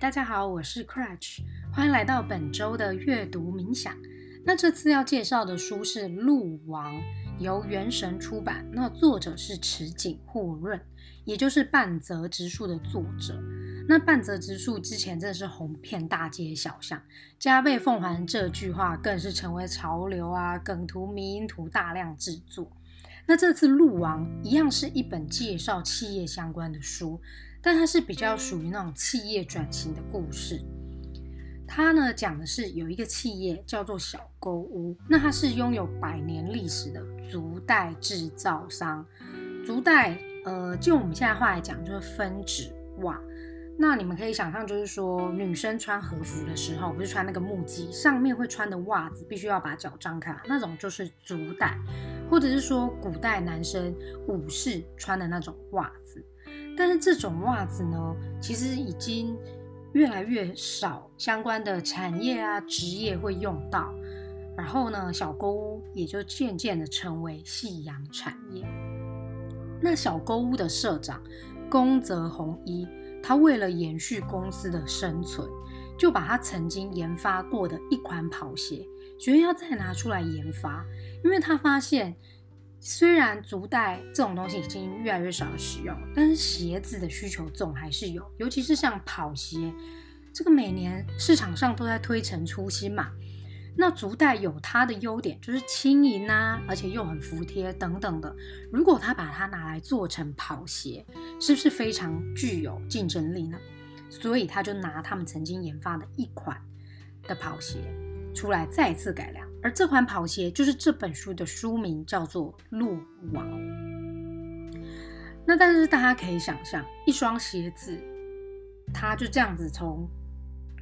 大家好，我是 Crutch，欢迎来到本周的阅读冥想。那这次要介绍的书是《鹿王》，由原神出版。那作者是池井户润，也就是半泽直树的作者。那半泽直树之前真的是红遍大街小巷，加倍奉还这句话更是成为潮流啊，梗图、迷因图大量制作。那这次《鹿王》一样是一本介绍企业相关的书。但它是比较属于那种企业转型的故事。它呢讲的是有一个企业叫做小沟屋，那它是拥有百年历史的足袋制造商。足袋，呃，就我们现在话来讲，就是分趾袜。那你们可以想象，就是说女生穿和服的时候，不是穿那个木屐，上面会穿的袜子必须要把脚张开，那种就是足袋，或者是说古代男生武士穿的那种袜子。但是这种袜子呢，其实已经越来越少相关的产业啊职业会用到，然后呢，小沟屋也就渐渐的成为夕阳产业。那小沟屋的社长宫泽弘一，他为了延续公司的生存，就把他曾经研发过的一款跑鞋，决定要再拿出来研发，因为他发现。虽然足袋这种东西已经越来越少使用，但是鞋子的需求总还是有，尤其是像跑鞋，这个每年市场上都在推陈出新嘛。那足袋有它的优点，就是轻盈啊，而且又很服帖等等的。如果他把它拿来做成跑鞋，是不是非常具有竞争力呢？所以他就拿他们曾经研发的一款的跑鞋出来再次改良。而这款跑鞋就是这本书的书名，叫做《鹿王》。那但是大家可以想象，一双鞋子，它就这样子从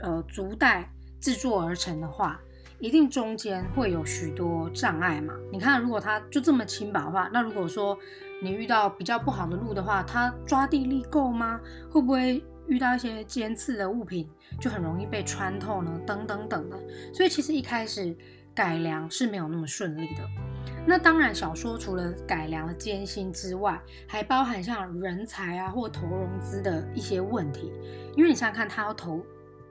呃足带制作而成的话，一定中间会有许多障碍嘛。你看，如果它就这么轻薄的话，那如果说你遇到比较不好的路的话，它抓地力够吗？会不会遇到一些尖刺的物品，就很容易被穿透呢？等等等的。所以其实一开始。改良是没有那么顺利的。那当然，小说除了改良的艰辛之外，还包含像人才啊或投融资的一些问题。因为你想想看，他要投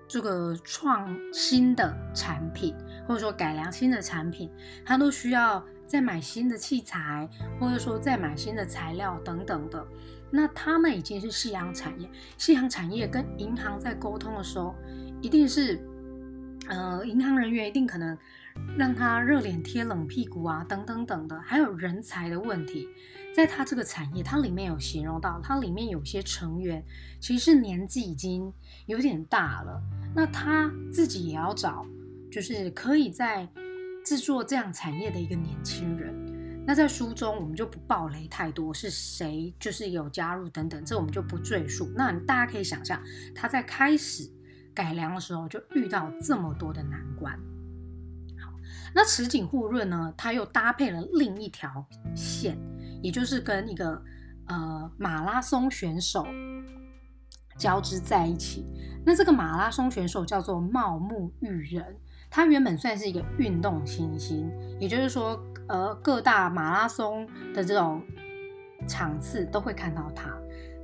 这个创新的产品，或者说改良新的产品，他都需要再买新的器材，或者说再买新的材料等等的。那他们已经是夕阳产业，夕阳产业跟银行在沟通的时候，一定是呃，银行人员一定可能。让他热脸贴冷屁股啊，等等等的，还有人才的问题，在他这个产业，它里面有形容到，它里面有些成员其实年纪已经有点大了，那他自己也要找，就是可以在制作这样产业的一个年轻人。那在书中我们就不暴雷太多，是谁就是有加入等等，这我们就不赘述。那大家可以想象，他在开始改良的时候就遇到这么多的难关。好那池井户润呢？他又搭配了另一条线，也就是跟一个呃马拉松选手交织在一起。那这个马拉松选手叫做茂木裕人，他原本算是一个运动新星，也就是说，呃，各大马拉松的这种场次都会看到他。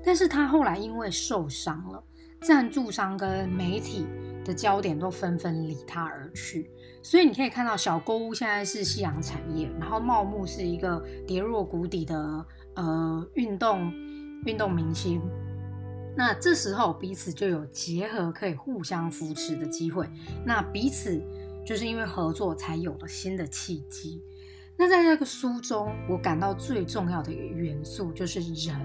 但是他后来因为受伤了，赞助商跟媒体的焦点都纷纷离他而去。所以你可以看到，小购物现在是夕阳产业，然后茂木是一个跌落谷底的呃运动运动明星。那这时候彼此就有结合，可以互相扶持的机会。那彼此就是因为合作才有了新的契机。那在这个书中，我感到最重要的一个元素就是人。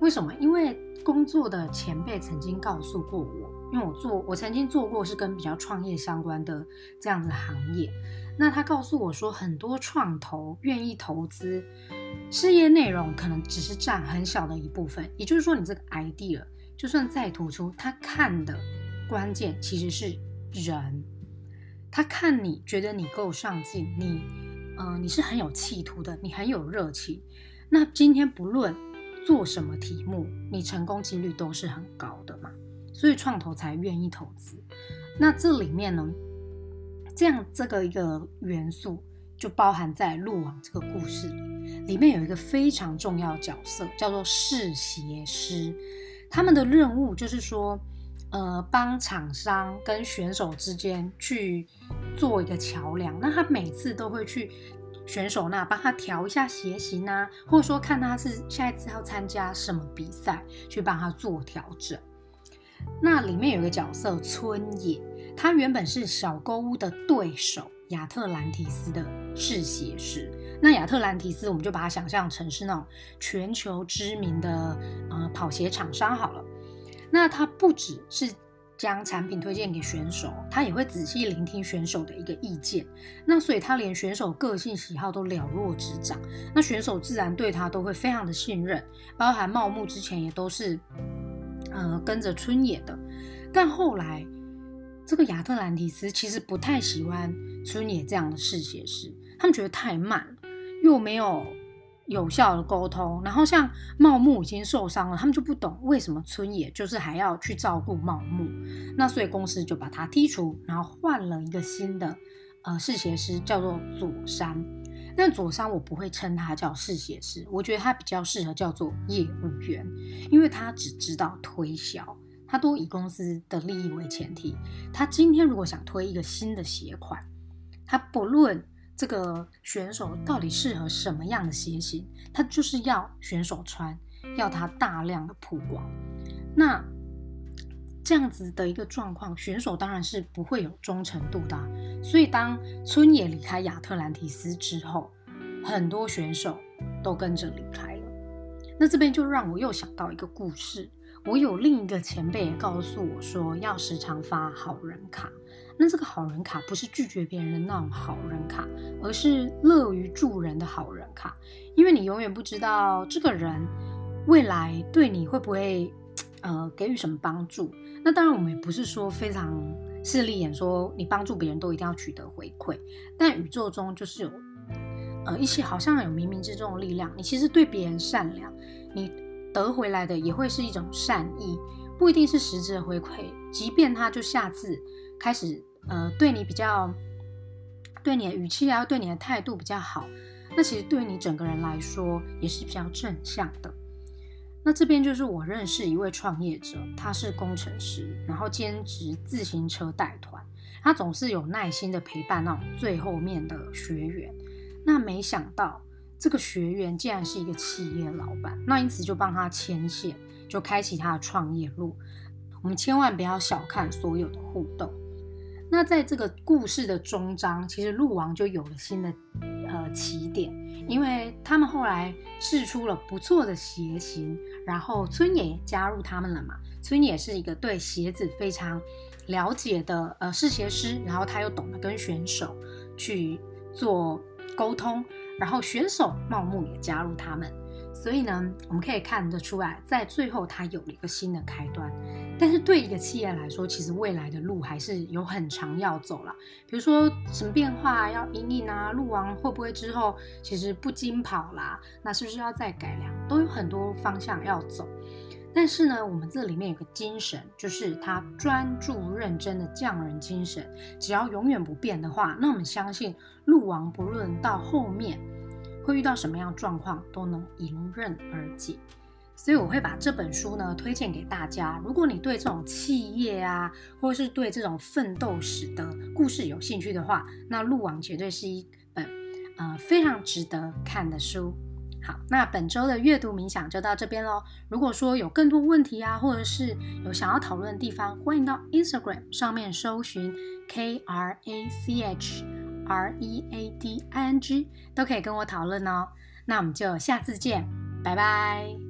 为什么？因为工作的前辈曾经告诉过我。因为我做，我曾经做过是跟比较创业相关的这样子行业。那他告诉我说，很多创投愿意投资，事业内容可能只是占很小的一部分。也就是说，你这个 idea 就算再突出，他看的关键其实是人。他看你觉得你够上进，你，呃，你是很有企图的，你很有热情。那今天不论做什么题目，你成功几率都是很高的嘛。所以创投才愿意投资，那这里面呢，这样这个一个元素就包含在鹿王这个故事里，里面有一个非常重要角色叫做试鞋师，他们的任务就是说，呃帮厂商跟选手之间去做一个桥梁。那他每次都会去选手那帮他调一下鞋型啊，或者说看他是下一次要参加什么比赛，去帮他做调整。那里面有一个角色村野，他原本是小沟屋的对手亚特兰提斯的试鞋师。那亚特兰提斯，我们就把它想象成是那种全球知名的呃跑鞋厂商好了。那他不只是将产品推荐给选手，他也会仔细聆听选手的一个意见。那所以他连选手个性喜好都了若指掌。那选手自然对他都会非常的信任，包含茂木之前也都是。呃，跟着春野的，但后来这个亚特兰蒂斯其实不太喜欢春野这样的试写师，他们觉得太慢，又没有有效的沟通。然后像茂木已经受伤了，他们就不懂为什么春野就是还要去照顾茂木，那所以公司就把他剔除，然后换了一个新的呃试写师，叫做佐山。但佐山我不会称他叫试写师，我觉得他比较适合叫做业务员，因为他只知道推销，他都以公司的利益为前提。他今天如果想推一个新的鞋款，他不论这个选手到底适合什么样的鞋型，他就是要选手穿，要他大量的曝光。那这样子的一个状况，选手当然是不会有忠诚度的。所以，当春野离开亚特兰提斯之后，很多选手都跟着离开了。那这边就让我又想到一个故事。我有另一个前辈也告诉我说，要时常发好人卡。那这个好人卡不是拒绝别人的那种好人卡，而是乐于助人的好人卡。因为你永远不知道这个人未来对你会不会呃给予什么帮助。那当然，我们也不是说非常。势利眼说，你帮助别人都一定要取得回馈，但宇宙中就是有，呃，一些好像有冥冥之中的力量。你其实对别人善良，你得回来的也会是一种善意，不一定是实质的回馈。即便他就下次开始，呃，对你比较，对你的语气啊，对你的态度比较好，那其实对你整个人来说也是比较正向的。那这边就是我认识一位创业者，他是工程师，然后兼职自行车带团。他总是有耐心的陪伴那种最后面的学员。那没想到这个学员竟然是一个企业老板，那因此就帮他牵线，就开启他的创业路。我们千万不要小看所有的互动。那在这个故事的终章，其实鹿王就有了新的呃起点，因为他们后来试出了不错的鞋型，然后村野加入他们了嘛。村野是一个对鞋子非常了解的呃试鞋师，然后他又懂得跟选手去做沟通，然后选手茂木也加入他们。所以呢，我们可以看得出来，在最后他有了一个新的开端。但是对一个企业来说，其实未来的路还是有很长要走了。比如说什么变化要引领啊，路王会不会之后其实不经跑啦？那是不是要再改良？都有很多方向要走。但是呢，我们这里面有个精神，就是他专注认真的匠人精神。只要永远不变的话，那我们相信路王不论到后面。会遇到什么样状况都能迎刃而解，所以我会把这本书呢推荐给大家。如果你对这种企业啊，或者是对这种奋斗史的故事有兴趣的话，那《路网》绝对是一本呃非常值得看的书。好，那本周的阅读冥想就到这边喽。如果说有更多问题啊，或者是有想要讨论的地方，欢迎到 Instagram 上面搜寻 K R A C H。R E A D I N G 都可以跟我讨论哦，那我们就下次见，拜拜。